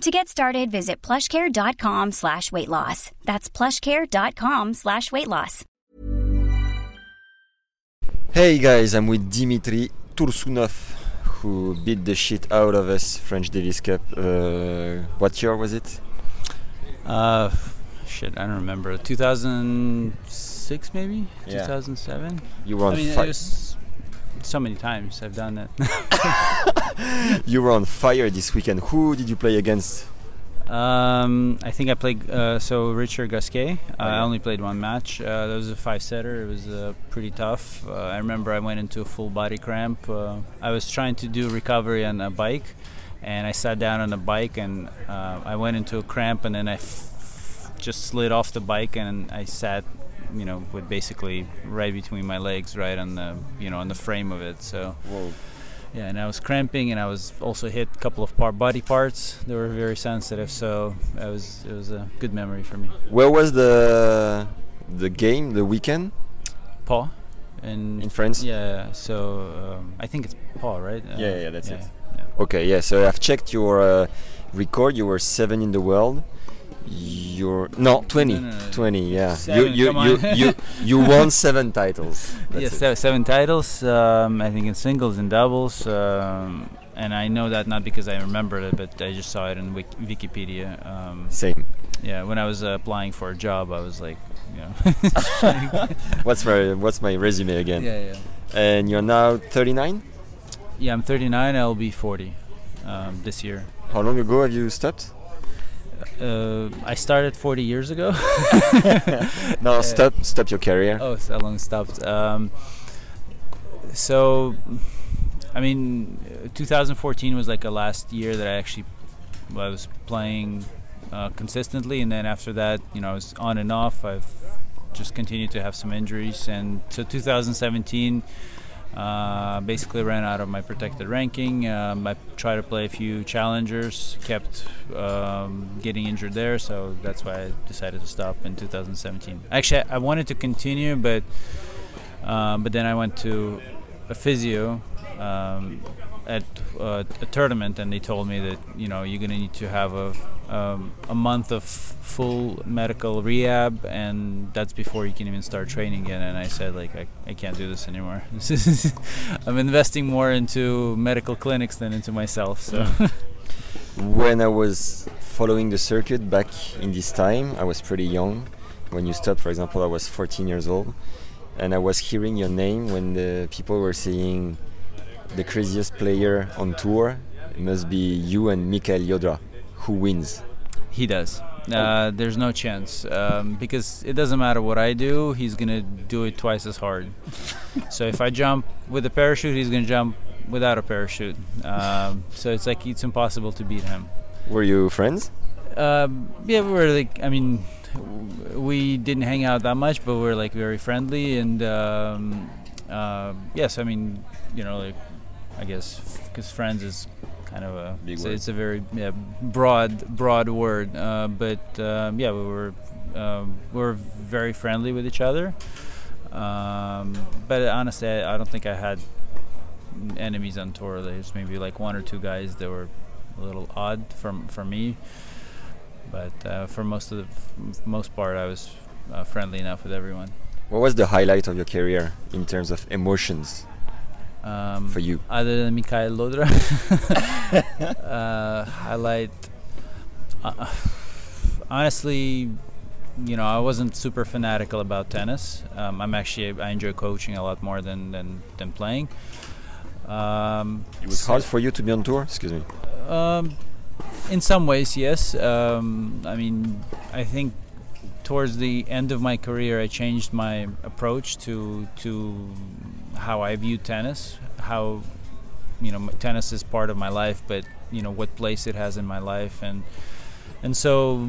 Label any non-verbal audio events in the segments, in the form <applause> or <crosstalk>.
To get started, visit plushcare.com slash weight loss. That's plushcare.com slash weight loss. Hey guys, I'm with Dmitry Tursunov, who beat the shit out of us French Davis Cup. Uh, what year was it? Uh, shit, I don't remember. 2006 maybe? Yeah. 2007? You were on I mean, fi- it was so many times I've done that. <laughs> you were on fire this weekend. Who did you play against? Um, I think I played uh, so Richard Gasquet. Uh, I only played one match. Uh, that was a five setter. It was uh, pretty tough. Uh, I remember I went into a full body cramp. Uh, I was trying to do recovery on a bike, and I sat down on the bike and uh, I went into a cramp, and then I f- just slid off the bike and I sat, you know, with basically right between my legs, right on the, you know, on the frame of it. So. Whoa. Yeah, and I was cramping, and I was also hit a couple of par- body parts. They were very sensitive, so it was it was a good memory for me. Where was the the game, the weekend Pau, in in France? yeah. So um, I think it's Pau, right? Uh, Yeah, yeah, that's it. yeah. Okay, yeah. So I've checked your uh, record. You were seven in the world. You're no 20, No, no, no. 20. Yeah, Seven, you you you, you <laughs> you won seven titles. Yes, se- seven titles. Um, I think in singles and doubles. Um, and I know that not because I remembered it, but I just saw it in Wik- Wikipedia. Um, Same. yeah, when I was uh, applying for a job, I was like, you know. <laughs> What's my what's my resume again? yeah, yeah. And you're now 39. Yeah, I'm 39. I'll be 40 um, this year. How long ago have you stopped? Uh, I started 40 years ago. <laughs> No, stop stop your career. oh, so long stopped. Um, so, I mean, uh, 2014 was like a last year that I actually I was playing uh, consistently, and then after that, you know, I was on and off. I've just continued to have some injuries, and so 2017. Uh, basically ran out of my protected ranking. Um, I tried to play a few challengers, kept um, getting injured there, so that's why I decided to stop in 2017. Actually, I wanted to continue, but um, but then I went to a physio um, at uh, a tournament, and they told me that you know you're gonna need to have a um, a month of full medical rehab, and that's before you can even start training again. And I said like I, I can't do this anymore. <laughs> I'm investing more into medical clinics than into myself. So <laughs> When I was following the circuit back in this time, I was pretty young. When you stopped, for example, I was 14 years old, and I was hearing your name when the people were saying the craziest player on tour it must be you and Michaël Llodra. Who wins? He does. Uh, there's no chance um, because it doesn't matter what I do. He's gonna do it twice as hard. so if I jump with a parachute, he's gonna jump without a parachute. Um, so it's like it's impossible to beat him. Were you friends? Um, yeah, we were like, I mean, we didn't hang out that much, but we are like very friendly and um, uh, yes, I mean, you know, like I guess because friends is kind of a Big it's, word. it's a very yeah, broad broad word, uh, but um, yeah, we were um, we were very friendly with each other. Um, but honestly, I, I don't think I had enemies on tour. There's maybe like one or two guys that were a little odd from for me, but uh, for most of the most part, I was uh, friendly enough with everyone. What was the highlight of your career in terms of emotions Um, for you? other than Michaël Llodra, <laughs> uh, highlight. Uh, honestly, you know, I wasn't super fanatical about tennis. Um, I'm actually I enjoy coaching a lot more than than, than playing. Um, It was hard for you to be on tour. Excuse me. Um, in some ways, yes. Um, I mean, I think towards the end of my career, I changed my approach to to how I view tennis. How you know, tennis is part of my life, but you know what place it has in my life, and and so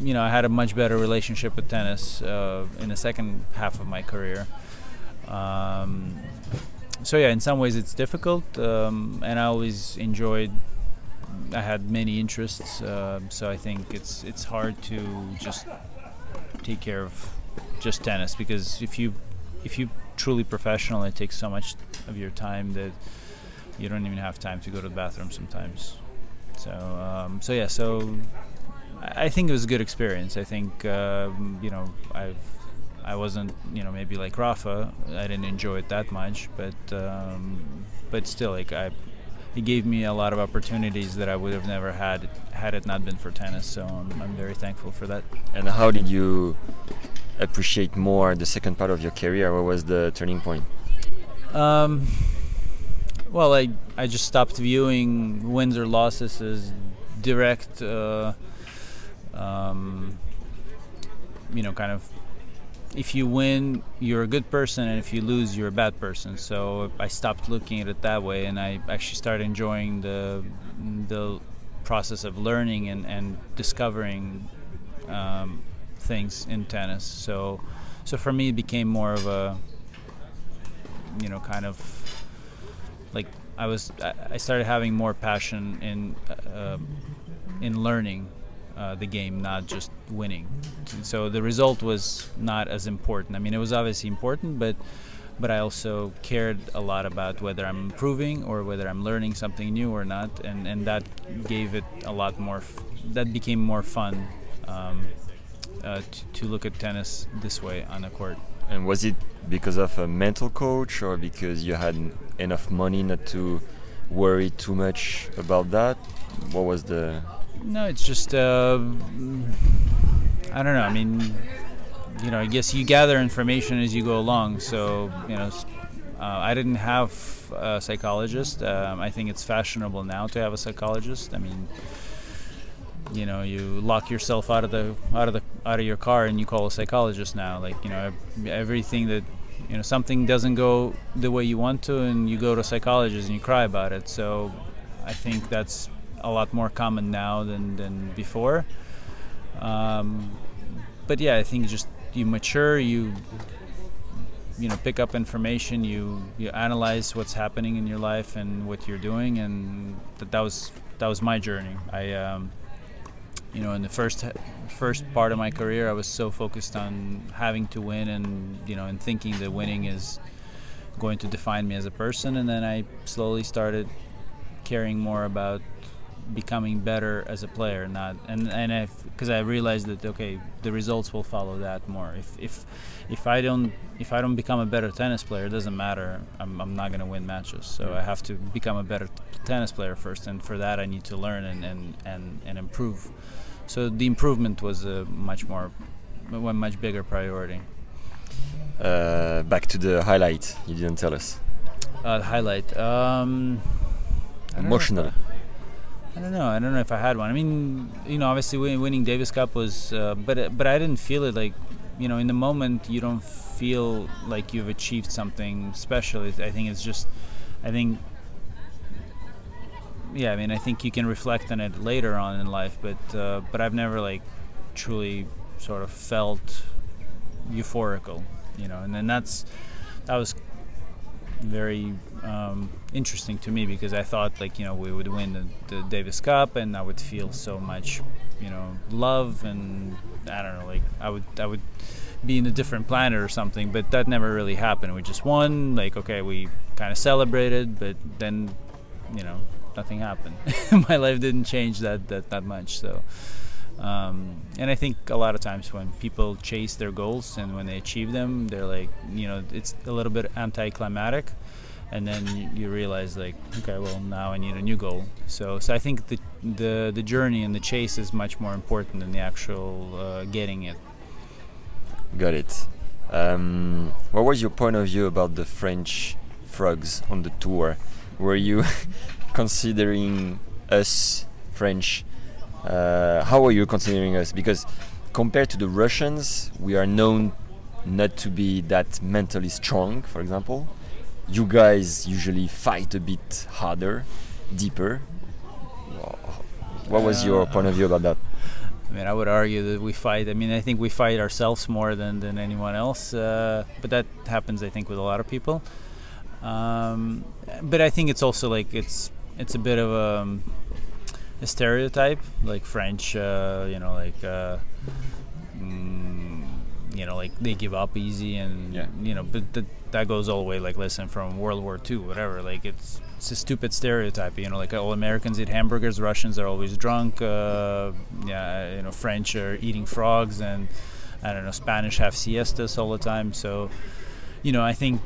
you know I had a much better relationship with tennis uh, in the second half of my career. Um, so yeah, in some ways it's difficult, um, and I always enjoyed. I had many interests, uh, so I think it's it's hard to just take care of just tennis because if you if you truly professional, it takes so much of your time that you don't even have time to go to the bathroom sometimes. So um, so yeah, so I think it was a good experience. I think um, you know I've I wasn't you know maybe like Rafa. I didn't enjoy it that much, but um, but still like I it gave me a lot of opportunities that I would have never had had it not been for tennis. So I'm, I'm very thankful for that. And how did you appreciate more the second part of your career? What was the turning point? Um, well, I I just stopped viewing wins or losses as direct. Uh, um, you know, kind of if you win, you're a good person, and if you lose, you're a bad person. So I stopped looking at it that way, and I actually started enjoying the the process of learning and, and discovering um, things in tennis. So so for me, it became more of a you know kind of like I was I started having more passion in uh, in learning uh, the game, not just winning. So the result was not as important. I mean, it was obviously important, but but I also cared a lot about whether I'm improving or whether I'm learning something new or not, and and that gave it a lot more. F- that became more fun um, uh, to, to look at tennis this way on the court. And was it because of a mental coach or because you had enough money not to worry too much about that? What was the no, it's just uh, I don't know. I mean, you know, I guess you gather information as you go along. So you know, uh, I didn't have a psychologist. Um, I think it's fashionable now to have a psychologist. I mean, you know, you lock yourself out of the out of the out of your car and you call a psychologist now. Like you know, everything that you know something doesn't go the way you want to, and you go to a psychologist and you cry about it. So I think that's a lot more common now than, than before. Um, but yeah, I think just you mature, you you know pick up information, you you analyze what's happening in your life and what you're doing, and that, that was that was my journey. I um, you know in the first first part of my career, I was so focused on having to win and you know and thinking that winning is going to define me as a person, and then I slowly started caring more about becoming better as a player not and and because I realized that okay the results will follow that more. If if if I don't if I don't become a better tennis player it doesn't matter. I'm, I'm not going to win matches. So I have to become a better tennis player first and for that I need to learn and and and, and improve. So the improvement was a much more one much bigger priority. Uh, back to the highlight. You didn't tell us. Uh, highlight um, emotional I don't know. I don't know if I had one. I mean, you know, obviously winning Davis Cup was, uh, but but I didn't feel it like, you know, in the moment you don't feel like you've achieved something special. I think it's just, I think, yeah. I mean, I think you can reflect on it later on in life, but uh, but I've never like truly sort of felt euphorical, you know, and then that's that was very um, interesting to me because I thought like you know we would win the, the, Davis Cup and I would feel so much you know love and I don't know like I would I would be in a different planet or something but that never really happened we just won like okay we kind of celebrated but then you know nothing happened <laughs> my life didn't change that that, that much so um, and I think a lot of times when people chase their goals and when they achieve them, they're like, you know, it's a little bit anticlimactic. And then you, realize, like, okay, well, now I need a new goal. So, so I think the the the journey and the chase is much more important than the actual uh, getting it. Got it. Um, what was your point of view about the French frogs on the tour? Were you <laughs> considering us French uh, how are you considering us? Because compared to the Russians, we are known not to be that mentally strong, for example. You guys usually fight a bit harder, deeper. What was your point of view about that? I mean, I would argue that we fight. I mean, I think we fight ourselves more than, than anyone else. Uh, but that happens, I think, with a lot of people. Um, but I think it's also like it's it's a bit of a, um, a stereotype, like French. Uh, you know, like uh, you know, like they give up easy, and Yeah. you know, but th- that goes all the way. Like, listen, from World War II, whatever. Like, it's it's a stupid stereotype. You know, like all Americans eat hamburgers, Russians are always drunk. Uh, yeah, you know, French are eating frogs, and I don't know, Spanish have siestas all the time. So, you know, I think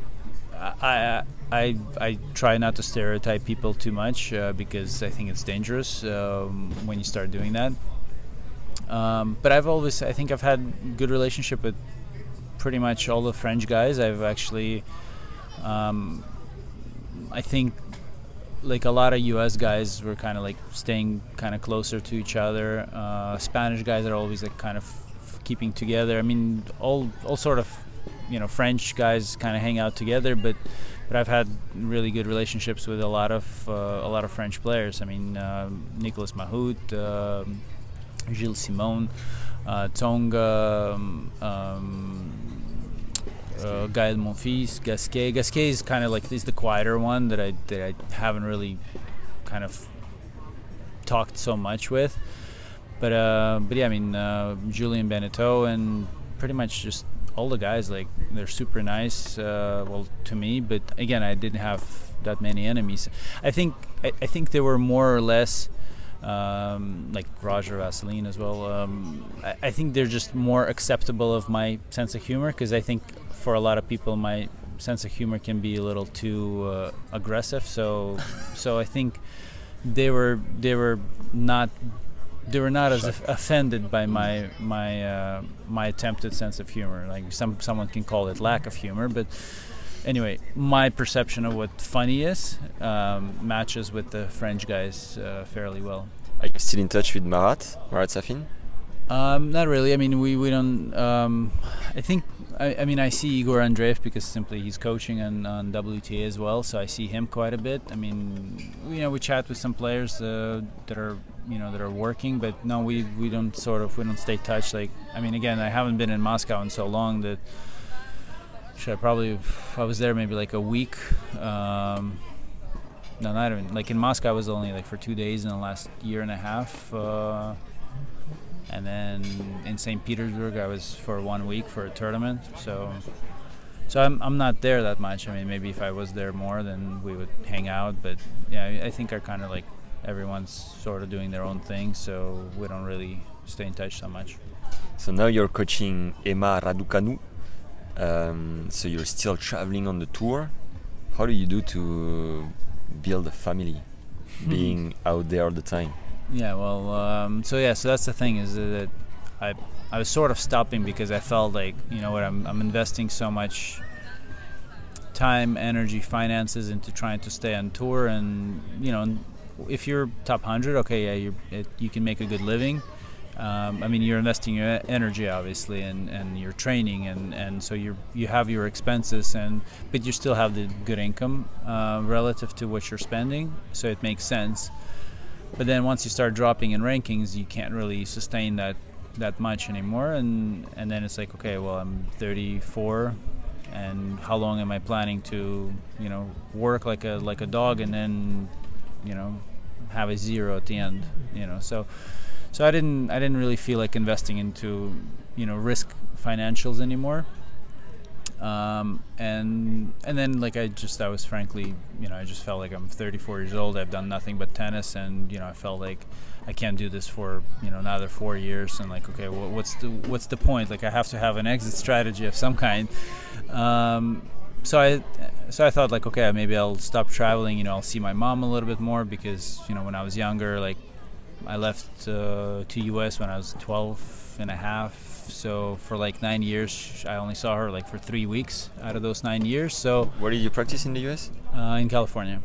I I I try not to stereotype people too much uh, because I think it's dangerous um, when you start doing that. Um, but I've always I think I've had good relationship with pretty much all the French guys. I've actually um, I think like a lot of U.S. guys were kind of like staying kind of closer to each other. Uh, Spanish guys are always like kind of f- keeping together. I mean, all all sort of you know French guys kind of hang out together, but but I've had really good relationships with a lot of uh, a lot of French players. I mean, um Nicolas Mahut, um, Gilles Simon, uh, Tsonga. Um, um, uh, Gaël Monfils, Gasquet. Gasquet is kind of like is the quieter one that I that I haven't really kind of talked so much with. But uh, but yeah, I mean uh, Julien Benneteau and pretty much just all the guys like they're super nice. Uh, well, to me, but again, I didn't have that many enemies. I think I, I think they were more or less. Um, like Roger-Vasselin as well. Um, I, I think they're just more acceptable of my sense of humor because I think for a lot of people my sense of humor can be a little too uh, aggressive. So <laughs> so I think they were they were not they were not as of- offended by my my uh, my attempted sense of humor. Like some someone can call it lack of humor, but anyway, my perception of what funny is um, matches with the French guys uh, fairly well. Are you still in touch with Marat, Marat Safin? Um, not really. I mean, we, we don't. Um, I think. I, I mean, I see Igor Andreev because simply he's coaching on, on WTA as well, so I see him quite a bit. I mean, you know, we chat with some players uh, that are you know that are working, but no, we we don't sort of we don't stay touch. Like, I mean, again, I haven't been in Moscow in so long that. Should I probably? I was there maybe like a week. Um, no, not even. Like in Moscow, I was only like for two days in the last year and a half. Uh, and then in St. Petersburg, I was for one week for a tournament. So, so I'm, I'm not there that much. I mean, maybe if I was there more, then we would hang out. But yeah, I- think are kind of like everyone's sort of doing their own thing, so we don't really stay in touch so much. So now you're coaching Emma Raducanu. Um, so you're still traveling on the tour. How do you do to build a family, <laughs> being out there all the time? Yeah, well, um, so yeah, so that's the thing is that I I was sort of stopping because I felt like you know what I'm I'm investing so much time, energy, finances into trying to stay on tour, and you know if you're top hundred, okay, yeah, you it, you can make a good living. Um, I mean, you're investing your energy, obviously, and, and your training, and, and so you you have your expenses, and but you still have the good income uh, relative to what you're spending, so it makes sense. But then once you start dropping in rankings, you can't really sustain that that much anymore, and and then it's like, okay, well, I'm 34, and how long am I planning to, you know, work like a like a dog, and then, you know, have a zero at the end, you know, so so I didn't I didn't really feel like investing into you know risk financials anymore. Um, and and then like I just I was frankly you know I just felt like I'm 34 years old. I've done nothing but tennis, and you know I felt like I can't do this for you know another four years. And like okay, well, what's the what's the point? Like I have to have an exit strategy of some kind. Um, so I so I thought like okay maybe I'll stop traveling. You know I'll see my mom a little bit more because you know when I was younger like I left uh, to US when I was 12 and a half. So for like nine years, I only saw her like for three weeks out of those nine years. So Where did you practice in the US? uh, in California.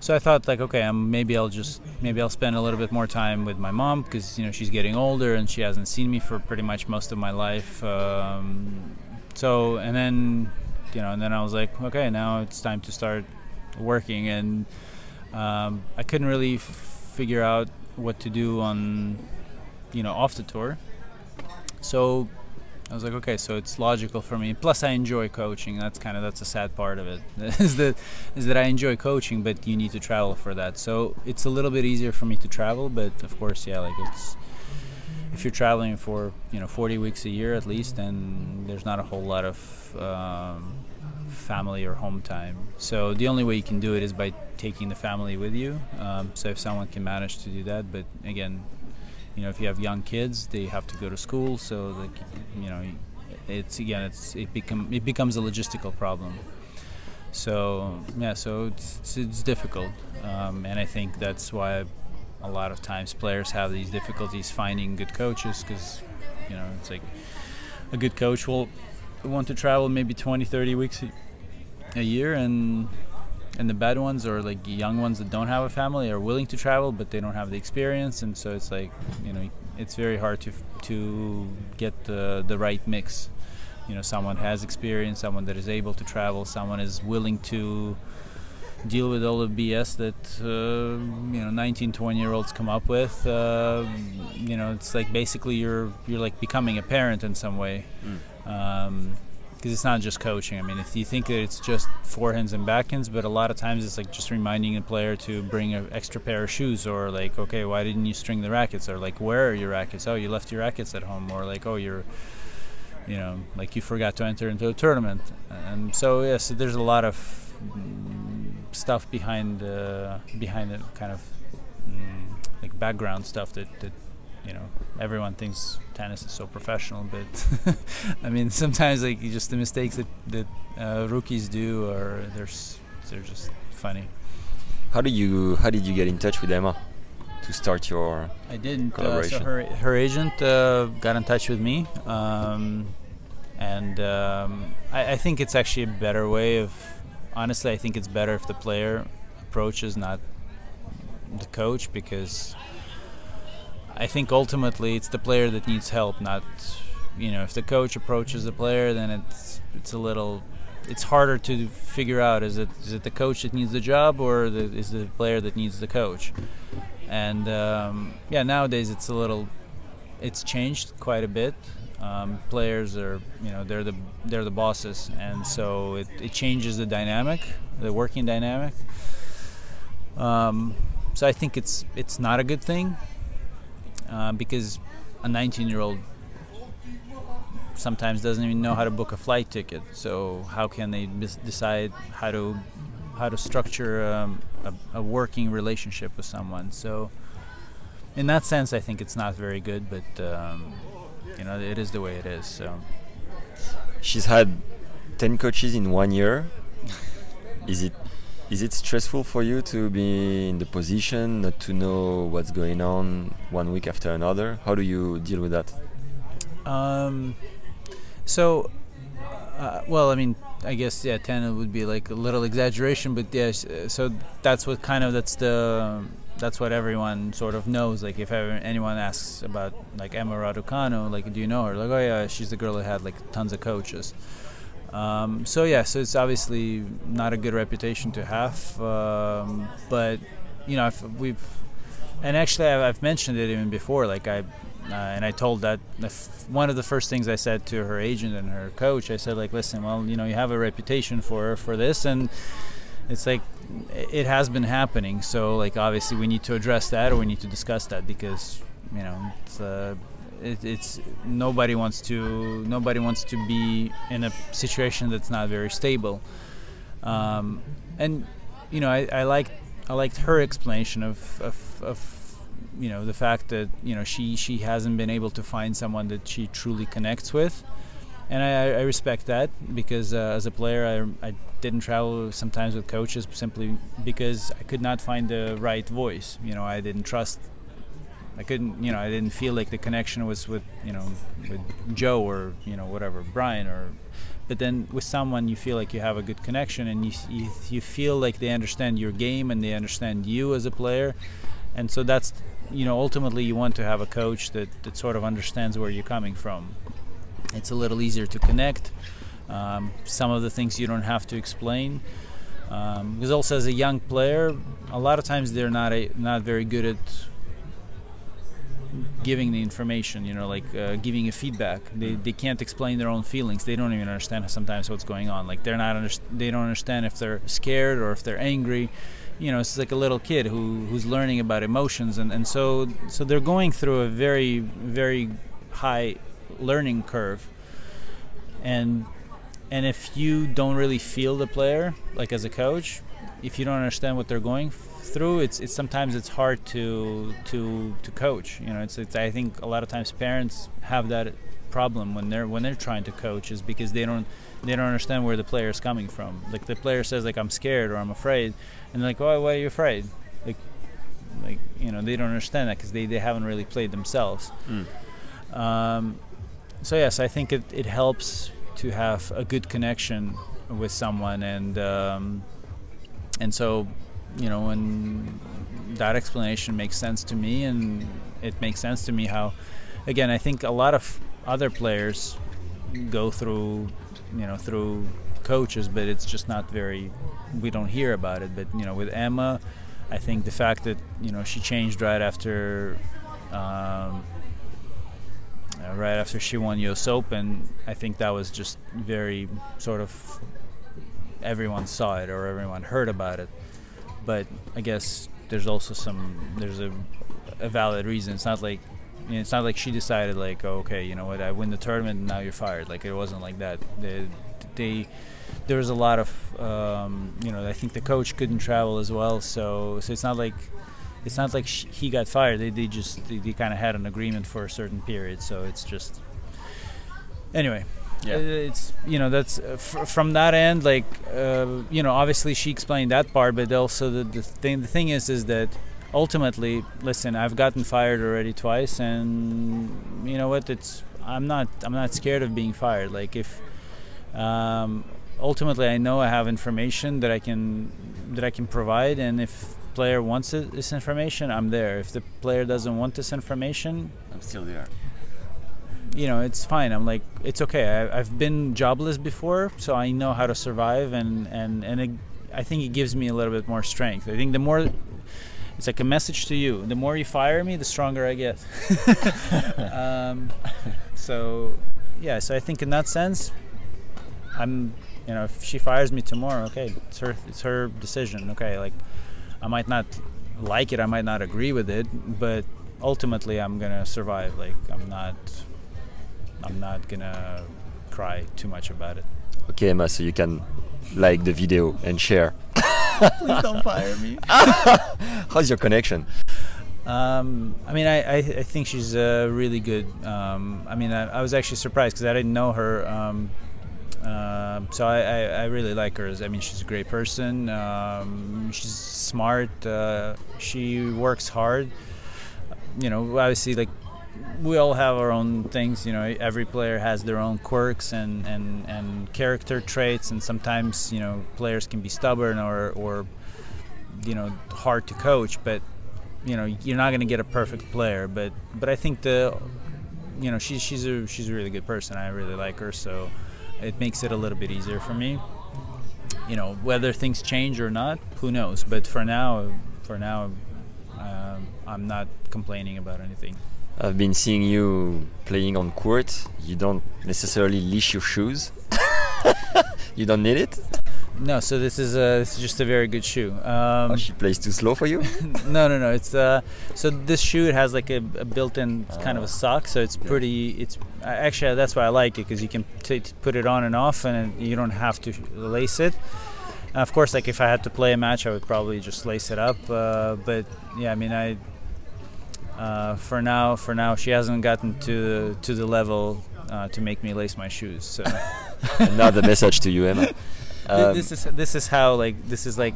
So I thought like, okay, um, maybe I'll just maybe I'll spend a little bit more time with my mom because you know she's getting older and she hasn't seen me for pretty much most of my life. Um, so and then you know and then I was like, okay, now it's time to start working and um, I couldn't really f- figure out what to do on you know off the tour. So I was like, okay, so it's logical for me. Plus, I enjoy coaching. That's kind of that's a sad part of it <laughs> is that is that I enjoy coaching, but you need to travel for that. So it's a little bit easier for me to travel, but of course, yeah, like it's if you're traveling for you know 40 weeks a year at least, then there's not a whole lot of um, family or home time. So the only way you can do it is by taking the family with you. Um, so if someone can manage to do that, but again, you know if you have young kids they have to go to school so like you know it's again it's it become it becomes a logistical problem so yeah so it's it's, it's difficult um, and I think that's why a lot of times players have these difficulties finding good coaches because you know it's like a good coach will want to travel maybe 20 30 weeks a year and and the bad ones or like young ones that don't have a family are willing to travel but they don't have the experience and so it's like you know it's very hard to to get the the right mix. You know someone has experience someone that is able to travel someone is willing to deal with all the BS that uh, you know 19 20 year olds come up with. Uh, you know it's like basically you're you're like becoming a parent in some way. Mm. um, because it's not just coaching. I mean, if you think that it's just forehands and backhands, but a lot of times it's like just reminding a player to bring an extra pair of shoes, or like, okay, why didn't you string the rackets, or like, where are your rackets? Oh, you left your rackets at home, or like, oh, you're, you know, like you forgot to enter into a tournament, and so yes, there's a lot of stuff behind uh, behind the kind of mm, like background stuff that that you know everyone thinks tennis is so professional but <laughs> i mean <laughs> sometimes like just the mistakes that that uh, rookies do or they're they're just funny. How did you how did you get in touch with emma to start your i didn't uh, so her her agent uh, got in touch with me um, and um, I, I think it's actually a better way of honestly i think it's better if the player approaches not the coach because I think ultimately it's the player that needs help, not you know if the coach approaches the player, then it's it's a little it's harder to figure out is it is it the coach that needs the job or the, is the player that needs the coach? And um, yeah, nowadays it's a little it's changed quite a bit. Um, players are you know they're the they're the bosses, and so it, it changes the dynamic, the working dynamic. Um, so I think it's it's not a good thing uh, because a 19 year old sometimes doesn't even know how to book a flight ticket. So how can they bis- decide how to how to structure um, a, a, working relationship with someone? So in that sense, I think it's not very good, but um, you know it is the way it is. So she's had 10 coaches in one year. is it is it stressful for you to be in the position not to know what's going on one week after another? How do you deal with that? Um, so, uh, well, I mean, I guess yeah, ten would be like a little exaggeration, but. Yeah, so that's what kind of that's the that's what everyone sort of knows. Like if ever anyone asks about like Emma Raducanu, like do you know her? Like oh yeah, she's the girl that had like tons of coaches. Um, so yeah, so it's obviously not a good reputation to have, um, but you know we've and actually I've, mentioned it even before. Like I uh, and I told that one of the first things I said to her agent and her coach, I said like, listen, well, you know, you have a reputation for for this, and it's like it has been happening. So like obviously we need to address that or we need to discuss that because you know it's. Uh, it, it's nobody wants to nobody wants to be in a situation that's not very stable. Um, and you know, I, I liked I liked her explanation of, of, of you know the fact that you know she she hasn't been able to find someone that she truly connects with, and I, I respect that because uh, as a player I, I didn't travel sometimes with coaches simply because I could not find the right voice. You know I didn't trust I couldn't, you know, I didn't feel like the connection was with, you know, with Joe or you know whatever Brian or, but then with someone you feel like you have a good connection and you you, you feel like they understand your game and they understand you as a player, and so that's, you know, ultimately you want to have a coach that that sort of understands where you're coming from. It's a little easier to connect. Um, some of the things you don't have to explain. Um, because also as a young player, a lot of times they're not a, not very good at giving the information you know like uh, giving a feedback. They, they can't explain their own feelings. They don't even understand sometimes what's going on. Like they're not under- they don't understand if they're scared or if they're angry. You know it's like a little kid who who's learning about emotions. And, and so so they're going through a very very high learning curve. And and if you don't really feel the player like as a coach if you don't understand what they're going through it's it's sometimes it's hard to to to coach you know it's, it's i think a lot of times parents have that problem when they're when they're trying to coach is because they don't they don't understand where the player is coming from. Like the player says like i'm scared or i'm afraid and they're like why, why are you afraid? Like like you know they don't understand that because they, they haven't really played themselves. Mm. um, so yes i think it, it helps to have a good connection with someone and um, and so you know and that explanation makes sense to me and it makes sense to me how again i think a lot of other players go through you know through coaches but it's just not very we don't hear about it. But you know with emma i think the fact that you know she changed right after um, right after she won us open i think that was just very sort of everyone saw it or everyone heard about it but i guess there's also some there's a, a valid reason. It's not like you know, it's not like she decided like oh, okay you know what i win the tournament and now you're fired. Like it wasn't like that. They, they there was a lot of um, you know i think the coach couldn't travel as well. So so it's not like it's not like sh- he got fired. They, they just they, they kind of had an agreement for a certain period. So it's just anyway Yeah. uh, it's you know that's uh, f- from that end like uh, you know obviously she explained that part but also the, the thing the thing is is that ultimately listen i've gotten fired already twice and you know what it's i'm not i'm not scared of being fired like if um, ultimately i know i have information that i can that i can provide and if player wants it, this information i'm there if the player doesn't want this information I'm still there. You know it's fine. I'm like it's okay. I, i've been jobless before so i know how to survive and and and it, i think it gives me a little bit more strength. I think the more it's like a message to you. The more you fire me the stronger i get. <laughs> Um, so yeah so i think in that sense i'm you know if she fires me tomorrow okay it's her it's her decision. Okay like i might not like it i might not agree with it but ultimately i'm gonna survive. Like i'm not i'm not gonna cry too much about it Okay, Emma, so you can like the video and share. <laughs> please don't fire me <laughs> How's your connection? Um, I mean, I, I, I think she's uh, really good. Um, I mean, I, I was actually surprised because I didn't know her. Um, uh, so I, I, I really like her. I mean, she's a great person. Um, she's smart. Uh, she works hard. You know, obviously, like we all have our own things. You know, every player has their own quirks and, and, and character traits, and sometimes you know players can be stubborn or or you know hard to coach. But you know, you're not going to get a perfect player. But but I think the you know she's she's a she's a really good person. I really like her, so it makes it a little bit easier for me. You know, whether things change or not, who knows? But for now, for now, um, I'm not complaining about anything. I've been seeing you playing on court. You don't necessarily leash your shoes. <laughs> you don't need it. No, so this is a, this is just a very good shoe. Um, Oh, she plays too slow for you. <laughs> no, no, no. It's uh, so this shoe it has like a, a built-in kind of a sock, so it's pretty. It's uh, actually that's why I like it because you can t- t- put it on and off, and you don't have to lace it. And of course, like if I had to play a match, I would probably just lace it up. Uh, but yeah, I mean, I uh, for now, for now, she hasn't gotten to to the level uh, to make me lace my shoes. So. <laughs> Another message to you, Emma. <laughs> Um, this is this is how like this is like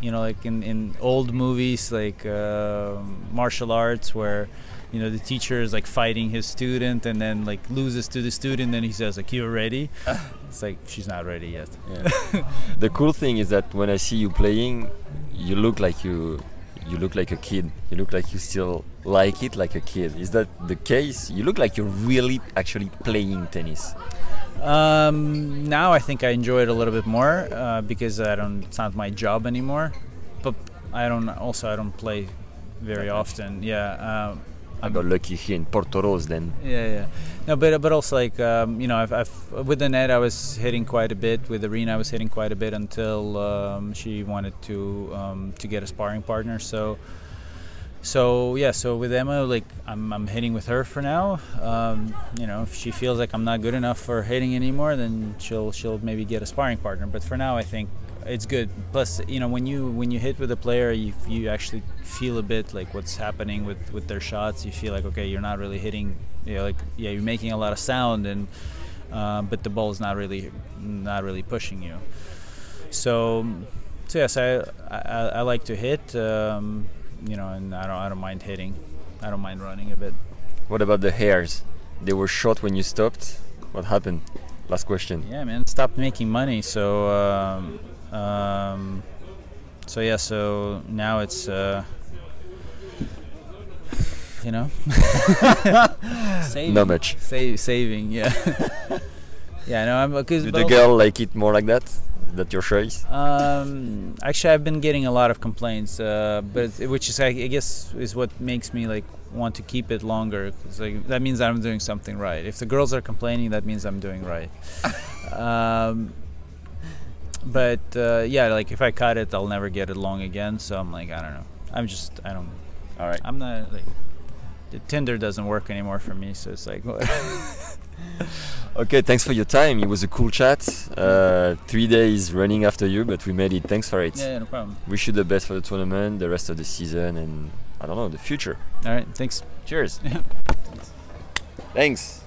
you know like in, in old movies like uh, martial arts where you know the teacher is like fighting his student and then like loses to the student and he says like you're ready <laughs> it's like she's not ready yet Yeah. the cool thing is that when I see you playing, you look like you you look like a kid. You look like you still like it like a kid. Is that the case? You look like you're really actually playing tennis. Um, now I think I enjoy it a little bit more uh, because I don't. It's not my job anymore. But I don't. Also, I don't play very often. Yeah. Um, I got lucky here in Portorož then. Yeah, yeah. No, but but also like um, you know, I've, I've with the net I was hitting quite a bit. With Aryna I was hitting quite a bit until um, she wanted to um, to get a sparring partner. So so yeah, so with Emma, like I'm, I'm hitting with her for now. Um, you know, if she feels like I'm not good enough for hitting anymore, then she'll she'll maybe get a sparring partner. But for now, I think it's good. Plus, you know, when you when you hit with a player, you you actually feel a bit like what's happening with with their shots. You feel like okay, you're not really hitting. You know, like yeah, you're making a lot of sound, and uh, but the ball is not really not really pushing you. So, so yes, I I, I like to hit. Um, you know, and I don't I don't mind hitting. I don't mind running a bit. What about the hairs? They were short when you stopped. What happened? Last question. Yeah, man, stopped making money. So, um, um, so yeah. So now it's, uh, you know, <laughs> saving. Not much. Save, saving. Yeah. <laughs> yeah. No, I'm because the girl like it more like that? That your choice? Um, actually, I've been getting a lot of complaints, uh, but which is I guess is what makes me like want to keep it longer. Cause like, that means I'm doing something right. If the girls are complaining, that means I'm doing right. <laughs> um, but uh, yeah, like if I cut it, I'll never get it long again. So I'm like, I don't know. I'm just I don't. All right. I'm not like the Tinder doesn't work anymore for me. So it's like. <laughs> <laughs> <laughs> Okay, thanks for your time. It was a cool chat. Uh, three days running after you, but we made it. Thanks for it. Yeah, yeah, no problem. Wish you the best for the tournament, the rest of the season, and I don't know, the future. All right, thanks. Cheers. <laughs> thanks.